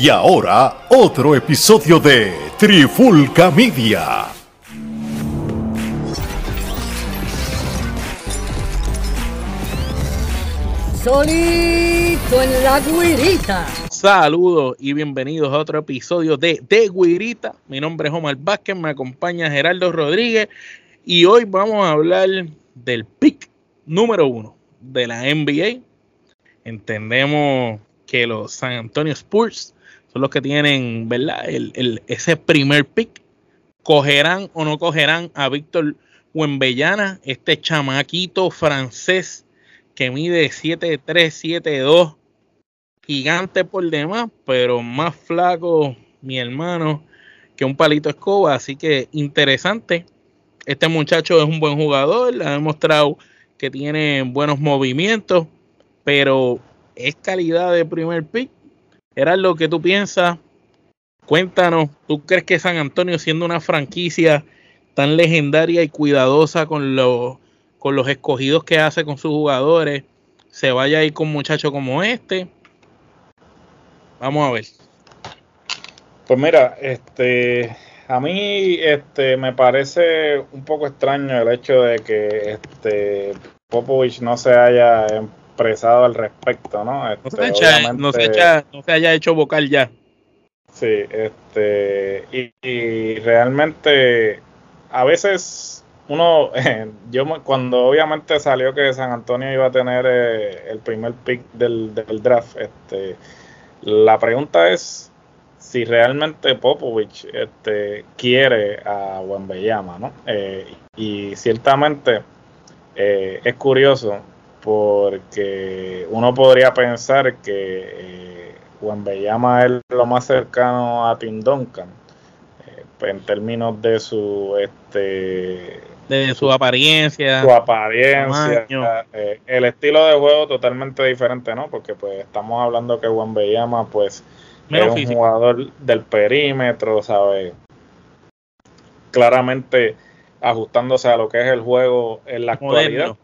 Y ahora, otro episodio de Trifulca Media. Solito en la guirita. Saludos y bienvenidos a otro episodio de De Guirita. Mi nombre es Omar Vázquez, me acompaña Gerardo Rodríguez y hoy vamos a hablar del pick número uno de la NBA. Entendemos que los San Antonio Spurs son los que tienen, ¿verdad? El, ese primer pick. ¿Cogerán o no cogerán a Víctor Wembellana, este chamaquito francés que mide 7'3, 7'2, gigante por demás, pero más flaco, mi hermano, que un palito escoba. Así que interesante. Este muchacho es un buen jugador, ha demostrado que tiene buenos movimientos, pero es calidad de primer pick. Era lo que tú piensas. Cuéntanos, ¿tú crees que San Antonio, siendo una franquicia tan legendaria y cuidadosa con los, con los escogidos que hace con sus jugadores, se vaya a ir con un muchacho como este? Vamos a ver. Pues mira, este, a mí este, me parece un poco extraño el hecho de que este, Popovich no se haya expresado al respecto, ¿no? Este, no, se no, se haya hecho vocal ya. Sí, este, y, realmente a veces uno, yo cuando obviamente salió que San Antonio iba a tener eh, el primer pick del, del draft, este, la pregunta es si realmente Popovich este, quiere a Wembeyama, ¿no? Eh, y ciertamente eh, es curioso porque uno podría pensar que eh, Wembeyama es lo más cercano a Tim Duncan eh, en términos de su este de su apariencia su apariencia el estilo de juego totalmente diferente no porque pues estamos hablando que Wembeyama pues es un jugador del perímetro, ¿sabes? Claramente ajustándose a lo que es el juego en la actualidad.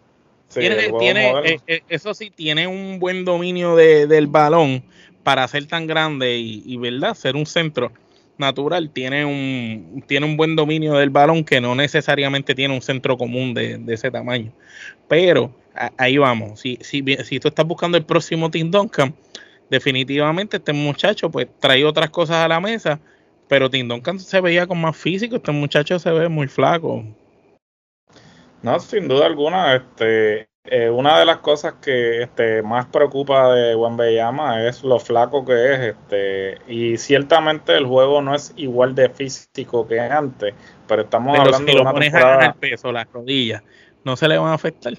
Tiene, eh, eh, eso sí, tiene un buen dominio del balón para ser tan grande y, verdad, ser un centro natural. Tiene un, tiene un buen dominio del balón que no necesariamente tiene un centro común de, ese tamaño. Pero ahí vamos. Si, si, si tú estás buscando el próximo Tim Duncan, definitivamente este muchacho pues trae otras cosas a la mesa, pero Tim Duncan se veía con más físico, este muchacho se ve muy flaco. No, sin duda alguna, este, eh, una de las cosas que este, más preocupa de Beyama es lo flaco que es, este, y ciertamente el juego no es igual de físico que antes, pero estamos hablando de una pones el peso, las rodillas, no se le van a afectar.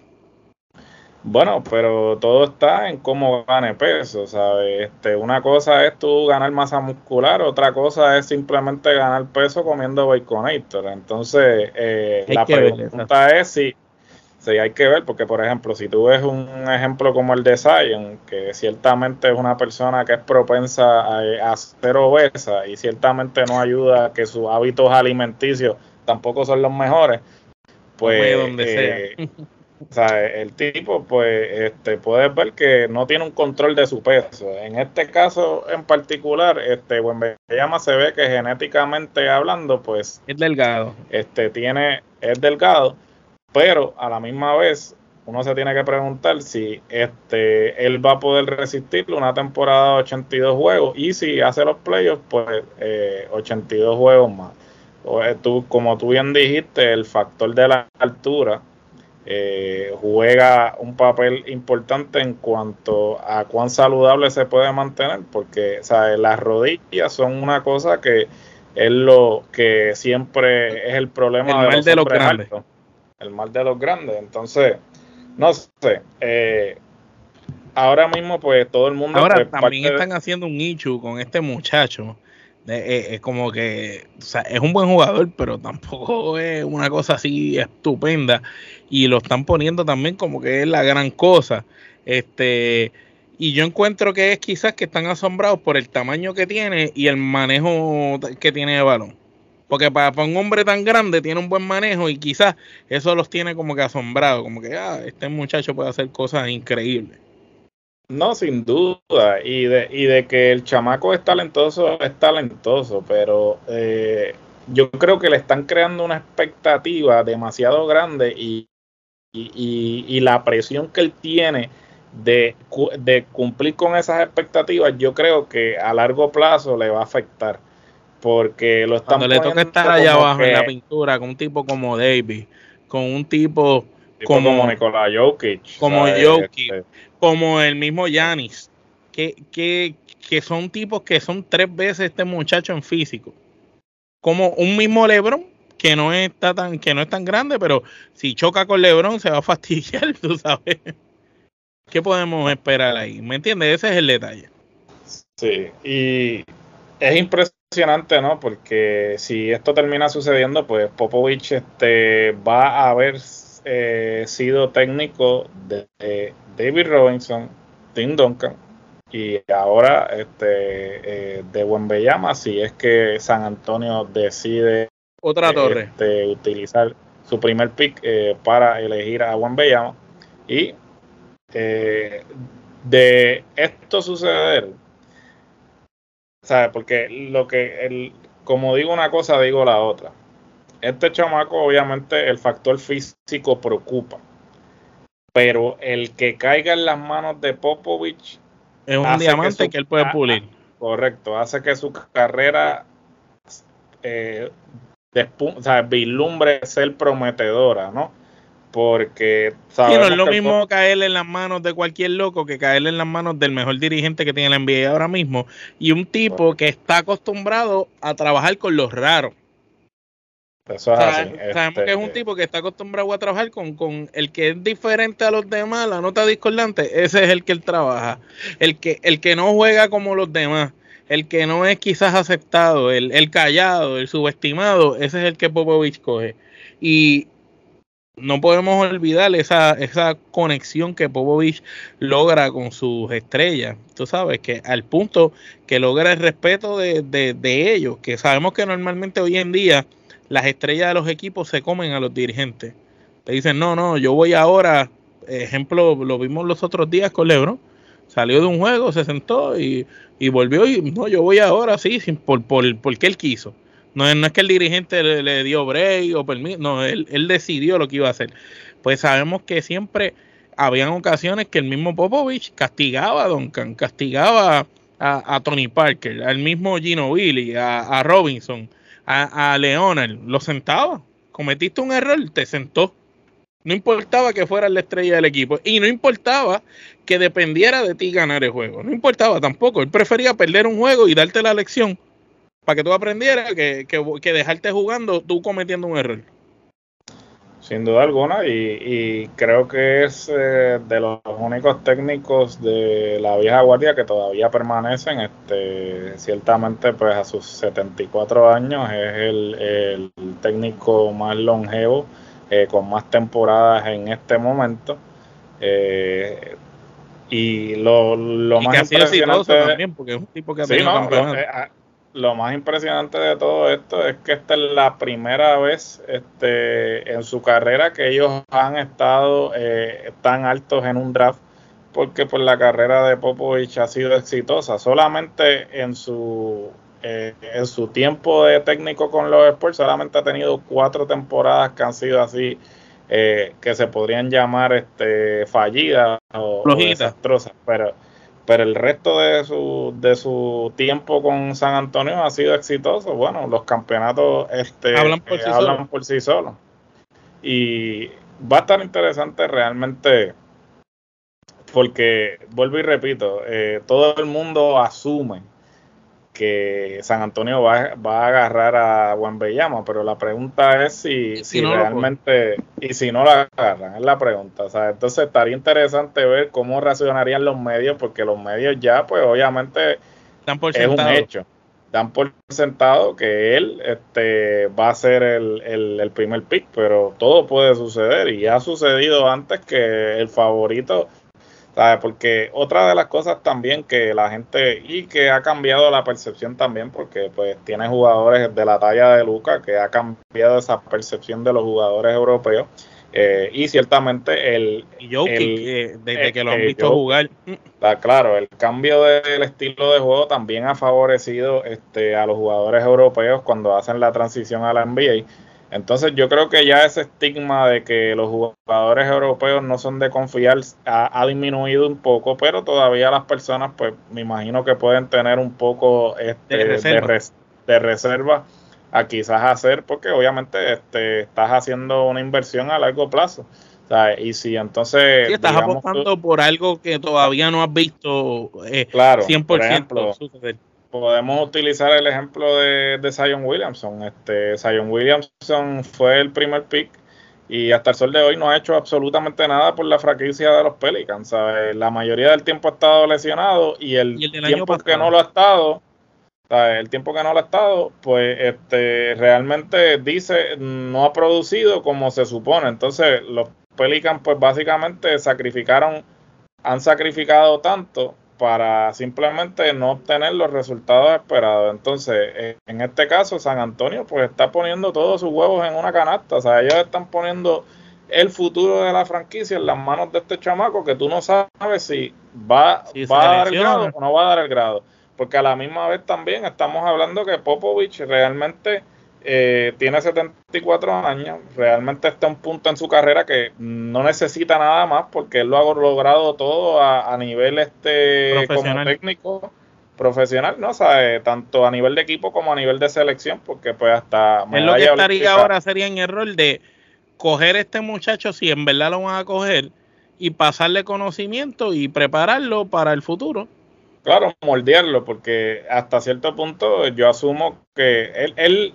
Bueno, pero todo está en cómo gane peso, ¿sabes? Este, una cosa es tú ganar masa muscular, otra cosa es simplemente ganar peso comiendo Baconator. Entonces, eh, la pregunta es si, si hay que ver, porque por ejemplo, si tú ves un ejemplo como el de Zion, que ciertamente es una persona que es propensa a, ser obesa y ciertamente no ayuda a que sus hábitos alimenticios tampoco son los mejores, pues... Donde eh, O sea, el tipo, pues, este, puedes ver que no tiene un control de su peso. En este caso en particular, este, llama se ve que genéticamente hablando, pues, es delgado. Este, tiene, es delgado, pero a la misma vez uno se tiene que preguntar si este él va a poder resistir una temporada de 82 juegos y si hace los playoffs, pues eh, 82 juegos más. O, eh, tú, como tú bien dijiste, el factor de la altura eh, juega un papel importante en cuanto a cuán saludable se puede mantener, porque las rodillas son una cosa que es lo que siempre es el problema el mal de los grandes. El mal de los grandes. Entonces, no sé. Eh, ahora mismo, pues todo el mundo. Ahora pues, también están haciendo un nicho con este muchacho es como que, o sea, es un buen jugador, pero tampoco es una cosa así estupenda. Y lo están poniendo también como que es la gran cosa. Este, y yo encuentro que es quizás que están asombrados por el tamaño que tiene y el manejo que tiene de balón. Porque para, para, un hombre tan grande tiene un buen manejo y quizás eso los tiene como que asombrados, como que ah, este muchacho puede hacer cosas increíbles. No, sin duda. Y de, y de que el chamaco es talentoso, es talentoso, pero eh, yo creo que le están creando una expectativa demasiado grande y, y, la presión que él tiene de, de, cumplir con esas expectativas, yo creo que a largo plazo le va a afectar. Porque lo están Cuando le toca estar allá abajo en la pintura con un tipo como David, con un tipo, como, como Nicolás Jokic, como Jokic, este, como el mismo Yanis, que, que, que son tipos que son tres veces este muchacho en físico. Como un mismo Lebron, que no está tan, que no es tan grande, pero si choca con Lebron se va a fastidiar, tú sabes. ¿Qué podemos esperar ahí? ¿Me entiendes? Ese es el detalle. Sí, y es impresionante, ¿no? Porque si esto termina sucediendo, pues Popovich este, va a haber eh, sido técnico de, David Robinson, Tim Duncan y ahora este, eh, de Buenbellama, si es que San Antonio decide otra torre este, utilizar su primer pick eh, para elegir a Buenbellama y eh, de esto suceder, ¿sabes? Porque lo que, el, como digo una cosa, digo la otra. Este chamaco, obviamente, el factor físico preocupa. Pero el que caiga en las manos de Popovich. Es un diamante que, él puede pulir. Correcto, hace que su carrera eh, o sea, vislumbre ser prometedora, ¿no? porque no es lo mismo caerle en las manos de cualquier loco que caerle en las manos del mejor dirigente que tiene la NBA ahora mismo y un tipo que está acostumbrado a trabajar con los raros. Eso es así. Sabemos que es un este, tipo que está acostumbrado a trabajar con, el que es diferente a los demás, la nota discordante, ese es el que él trabaja. El que, el que no juega como los demás, el que no es quizás aceptado, el, el callado, el subestimado, ese es el que Popovich coge. Y no podemos olvidar esa, esa conexión que Popovich logra con sus estrellas. Tú sabes que al punto que logra el respeto de, de, ellos, que sabemos que normalmente hoy en día las estrellas de los equipos se comen a los dirigentes. Te dicen, no, no, yo voy ahora, ejemplo, lo vimos los otros días con Lebron, salió de un juego, se sentó y, y volvió y no, yo voy ahora, sí, sin, por, por, porque él quiso. No, es que el dirigente le, dio break o permiso, no, él, decidió lo que iba a hacer. Pues sabemos que siempre habían ocasiones que el mismo Popovich castigaba a Duncan, castigaba a, Tony Parker, al mismo Gino Billy, a, Robinson, a, a, Leonard, lo sentaba. Cometiste un error, te sentó. No importaba que fuera la estrella del equipo y no importaba que dependiera de ti ganar el juego. No importaba tampoco. Él prefería perder un juego y darte la lección para que tú aprendieras que, que, dejarte jugando tú cometiendo un error. Sin duda alguna, y, creo que es eh, de los únicos técnicos de la vieja guardia que todavía permanecen. Este, ciertamente, pues a sus 74 años es el, técnico más longevo, eh, con más temporadas en este momento. Eh, y lo, lo más impresionante también, porque es un tipo que ha tenido lo más impresionante de todo esto es que esta es la primera vez este, en su carrera que ellos han estado eh, tan altos en un draft porque pues la carrera de Popovich ha sido exitosa. Solamente en su eh, en su tiempo de técnico con los Spurs solamente ha tenido cuatro temporadas que han sido así eh, que se podrían llamar este fallidas o, o desastrosas, pero pero el resto de su, de su tiempo con San Antonio ha sido exitoso. Bueno, los campeonatos este, hablan, por, sí hablan por sí solos. Y va a estar interesante realmente porque, vuelvo y repito, eh, todo el mundo asume que San Antonio va, va a agarrar a Juan Bellama, pero la pregunta es si, si, realmente, y si no la agarran, es la pregunta. O sea, entonces estaría interesante ver cómo reaccionarían los medios, porque los medios ya, pues obviamente, Dan por es un hecho. Dan por sentado que él este, va a ser el, el, el primer pick, pero todo puede suceder y ha sucedido antes que el favorito porque otra de las cosas también que la gente, y que ha cambiado la percepción también, porque pues tiene jugadores de la talla de Luca, que ha cambiado esa percepción de los jugadores europeos, Eh, y ciertamente el. Y desde que lo han visto jugar. Está claro, el cambio del estilo de juego también ha favorecido este, a los jugadores europeos cuando hacen la transición a la NBA. Entonces yo creo que ya ese estigma de que los jugadores europeos no son de confiar ha, disminuido un poco, pero todavía las personas pues me imagino que pueden tener un poco este, de, reserva. a quizás hacer porque obviamente este, estás haciendo una inversión a largo plazo. y si entonces... estás apostando por algo que todavía no has visto eh, claro, 100% por ejemplo, podemos utilizar el ejemplo de, de Zion Williamson. Este, Zion Williamson fue el primer pick y hasta el sol de hoy no ha hecho absolutamente nada por la franquicia de los Pelicans. La mayoría del tiempo ha estado lesionado y el, tiempo que no lo ha estado, el tiempo que no lo ha estado, pues este, realmente dice no ha producido como se supone. Entonces los Pelicans pues básicamente sacrificaron, han sacrificado tanto para simplemente no obtener los resultados esperados. Entonces, en este caso, San Antonio pues está poniendo todos sus huevos en una canasta. O sea, ellos están poniendo el futuro de la franquicia en las manos de este chamaco que tú no sabes si va, va a dar el grado o no va a dar el grado. Porque a la misma vez también estamos hablando que Popovich realmente eh, tiene 74 años, realmente está un punto en su carrera que no necesita nada más porque él lo ha logrado todo a, nivel este como técnico profesional, ¿no? O sea, tanto a nivel de equipo como a nivel de selección, porque pues hasta... Es lo que estaría ahora sería en error de coger este muchacho, si en verdad lo van a coger, y pasarle conocimiento y prepararlo para el futuro. Claro, moldearlo, porque hasta cierto punto yo asumo que él, él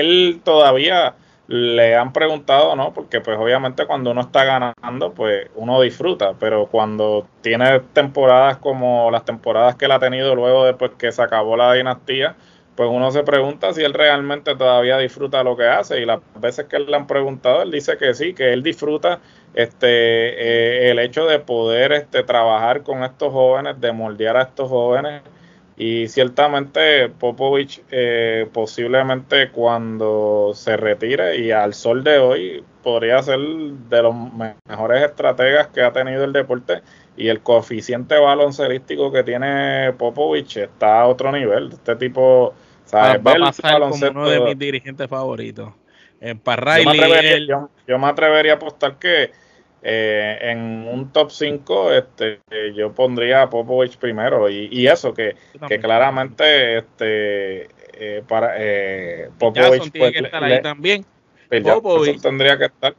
él todavía le han preguntado, ¿no? Porque pues obviamente cuando uno está ganando, pues uno disfruta, pero cuando tiene temporadas como las temporadas que él ha tenido luego después que se acabó la dinastía, pues uno se pregunta si él realmente todavía disfruta lo que hace y las veces que le han preguntado, él dice que sí, que él disfruta este eh, el hecho de poder este trabajar con estos jóvenes, de moldear a estos jóvenes y ciertamente Popovich eh, posiblemente cuando se retire y al sol de hoy podría ser de los mejores estrategas que ha tenido el deporte y el coeficiente baloncelístico que tiene Popovich está a otro nivel. Este tipo, ¿sabes? Va, a pasar como uno de mis dirigentes favoritos. En yo, yo me atrevería a apostar que eh, en un top 5 este, yo pondría a Popovich primero. Y, eso que, que, claramente este eh, para eh, Popovich tiene que estar ahí también. Popovich. Tendría que estar.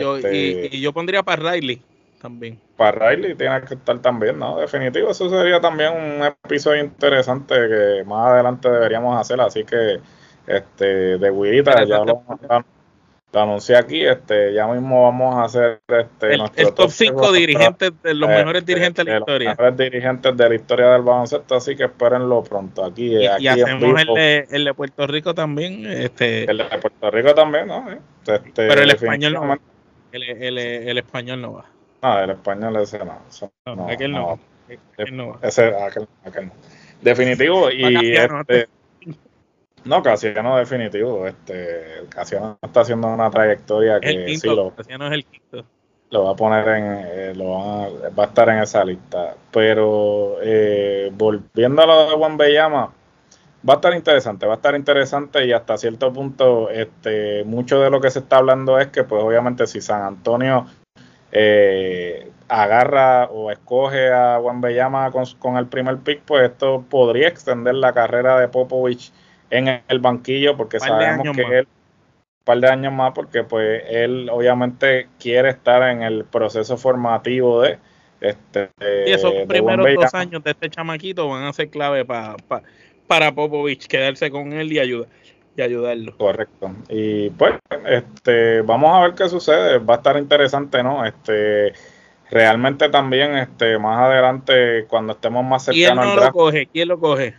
Yo, y, este, yo pondría para Riley también. para Riley tiene que estar también no definitivo eso sería también un episodio interesante que más adelante deberíamos hacer así que este de Guirita ya lo, lo anuncié aquí, este, ya mismo vamos a hacer este, el, top 5 dirigentes, de los mejores este, dirigentes de la historia. Los mejores dirigentes de la historia del baloncesto, así que espérenlo pronto. Aquí, y, aquí hacemos el de, el de, Puerto Rico también. Este, el de Puerto Rico también, ¿no? Este, pero el español no va. El, el, el, español no va. No, el español ese no. no, no aquel no. no va. Ese, aquel, aquel no. Definitivo, y este. No, Casiano definitivo. Este, Casiano está haciendo una trayectoria que sí lo, es el quinto. Lo va a poner en, eh, lo va, a, estar en esa lista. Pero eh, volviendo a lo de Juan Bellama, va a estar interesante, va a estar interesante y hasta cierto punto, este, mucho de lo que se está hablando es que, pues, obviamente, si San Antonio eh, agarra o escoge a Juan Bellama con, con el primer pick, pues esto podría extender la carrera de Popovich en el banquillo porque sabemos que él un par de años más porque pues él obviamente quiere estar en el proceso formativo de este y esos primeros dos años de este chamaquito van a ser clave para para Popovich quedarse con él y ayudar y ayudarlo. Correcto. Y pues este vamos a ver qué sucede. Va a estar interesante no este realmente también este más adelante cuando estemos más cercanos ¿Quién no lo coge? ¿Quién lo coge?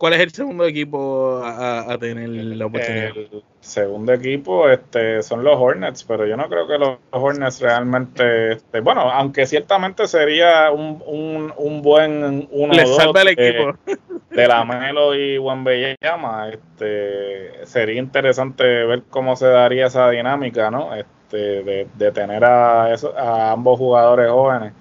¿Cuál es el segundo equipo a, tener la oportunidad? El segundo equipo este, son los Hornets, pero yo no creo que los Hornets realmente, este, bueno, aunque ciertamente sería un, un, un buen uno Le salva el equipo. de la Melo y Wembeyama, este, sería interesante ver cómo se daría esa dinámica, ¿no? Este, de, de tener a, eso, a ambos jugadores jóvenes.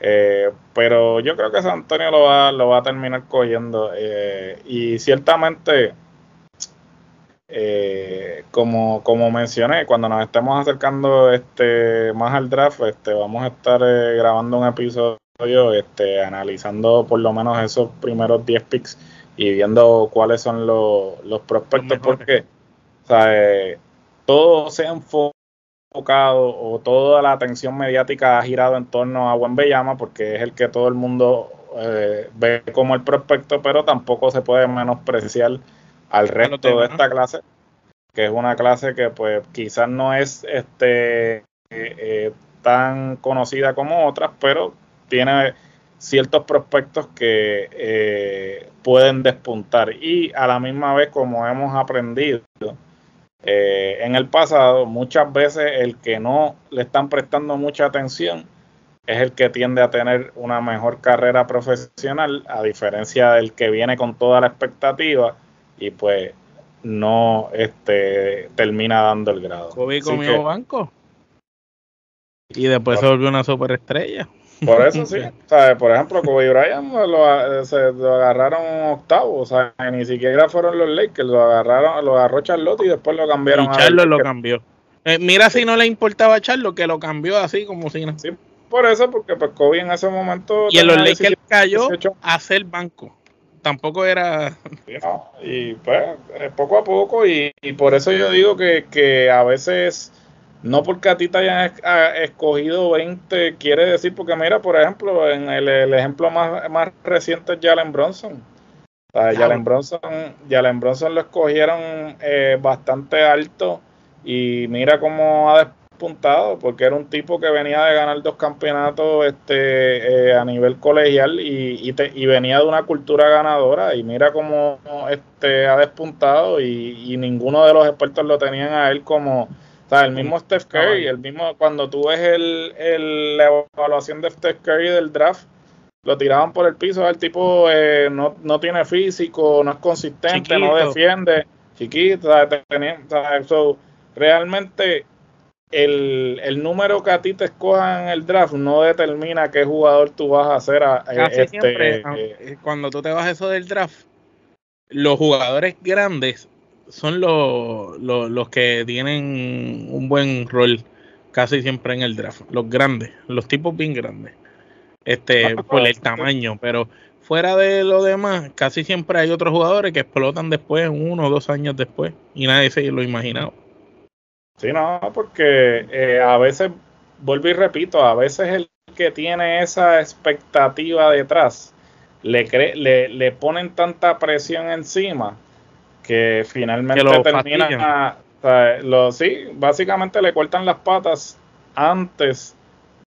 Eh, pero yo creo que San Antonio lo va, lo va a terminar cogiendo. Eh, y ciertamente, eh, como, como mencioné, cuando nos estemos acercando este más al draft, este, vamos a estar grabando un episodio este, analizando por lo menos esos primeros 10 picks y viendo cuáles son los, los prospectos, porque todo se ha enfocado o toda la atención mediática ha girado en torno a Bellama porque es el que todo el mundo eh, ve como el prospecto, pero tampoco se puede menospreciar al resto de esta clase, que es una clase que pues quizás no es este eh, eh, tan conocida como otras, pero tiene ciertos prospectos que eh, pueden despuntar. Y a la misma vez como hemos aprendido eh, en el pasado muchas veces el que no le están prestando mucha atención es el que tiende a tener una mejor carrera profesional a diferencia del que viene con toda la expectativa y pues no este termina dando el grado. Kobe comió banco y después se volvió una superestrella. Por eso sí. Sea, por ejemplo, Kobe Bryant lo, se, lo agarraron octavo. O sea, ni siquiera fueron los Lakers. Lo agarraron, lo agarró Charlotte y después lo cambiaron. Y Charlotte lo cambió. Eh, mira si no le importaba a Charlotte que lo cambió así como si no. Sí, por eso, porque pues Kobe en ese momento. Y en los Lakers cayó a hacer banco. Tampoco era. y pues, eh, poco a poco. Y, y por eso yo digo que, que a veces no porque a ti te hayan escogido 20 quiere decir, porque mira, por ejemplo, en el, ejemplo más, más, reciente es Jalen Bronson. Jalen Bronson, Jalen Bronson lo escogieron eh, bastante alto y mira cómo ha despuntado, porque era un tipo que venía de ganar dos campeonatos este, eh, a nivel colegial y, y, venía de una cultura ganadora y mira cómo este, ha despuntado y, y ninguno de los expertos lo tenían a él como o sea, el mismo Steph Curry, el mismo, cuando tú ves el, la evaluación de Steph Curry del draft, lo tiraban por el piso, el tipo eh, no, no, tiene físico, no es consistente, no defiende, chiquito, o realmente el, el, número que a ti te escojan en el draft no determina qué jugador tú vas a hacer. A, eh, Casi este, siempre, eh, cuando tú te vas a eso del draft, los jugadores grandes son los, los, que tienen un buen rol casi siempre en el draft. Los grandes, los tipos bien grandes. Este, por el tamaño, pero fuera de lo demás, casi siempre hay otros jugadores que explotan después, uno o dos años después, y nadie se lo imaginaba. Sí, no, porque eh, a veces, vuelvo y repito, a veces el que tiene esa expectativa detrás, le, le, le ponen tanta presión encima que finalmente termina, lo, sí, básicamente le cortan las patas antes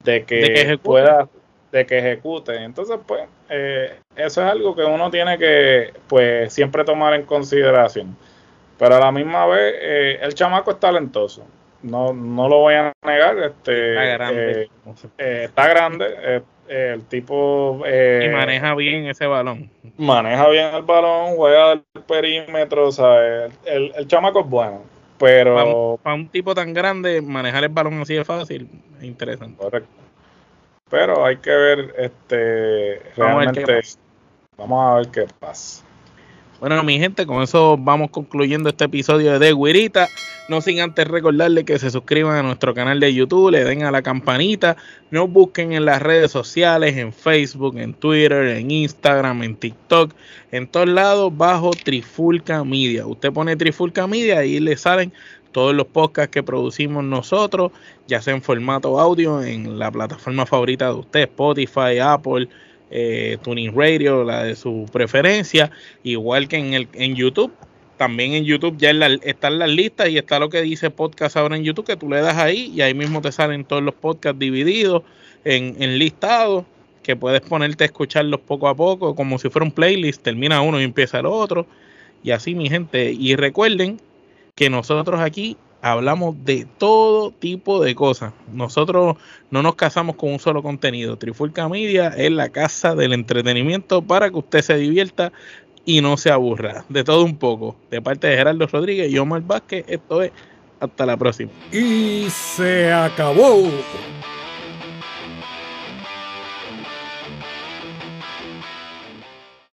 de que, pueda, de que ejecute. Entonces, pues, eh, eso es algo que uno tiene que, pues, siempre tomar en consideración. Pero a la misma vez, eh, el chamaco es talentoso. No, no lo voy a negar. Este, está grande. Eh, está grande el tipo... Eh, y maneja bien ese balón. Maneja bien el balón, juega del perímetro, sea, el, el chamaco es bueno, pero... Para un, tipo tan grande, manejar el balón así de fácil es interesante. Correcto. Pero hay que ver, este, realmente... Vamos a ver qué pasa. Bueno, mi gente, con eso vamos concluyendo este episodio de Guirita. No sin antes recordarle que se suscriban a nuestro canal de YouTube, le den a la campanita, nos busquen en las redes sociales, en Facebook, en Twitter, en Instagram, en TikTok, en todos lados bajo Trifulca Media. Usted pone Trifulca Media y le salen todos los podcasts que producimos nosotros, ya sea en formato audio, en la plataforma favorita de usted, Spotify, Apple eh, Tuning Radio, la de su preferencia, igual que en, el, en YouTube. También en YouTube ya están las listas y está lo que dice podcast ahora en YouTube, que tú le das ahí y ahí mismo te salen todos los podcasts divididos en, en listados, que puedes ponerte a escucharlos poco a poco, como si fuera un playlist, termina uno y empieza el otro. Y así, mi gente. Y recuerden que nosotros aquí hablamos de todo tipo de cosas. Nosotros no nos casamos con un solo contenido. Trifulca Media es la casa del entretenimiento para que usted se divierta y no se aburra. De todo un poco. De parte de Gerardo Rodríguez y Omar Vázquez, esto es hasta la próxima. Y se acabó.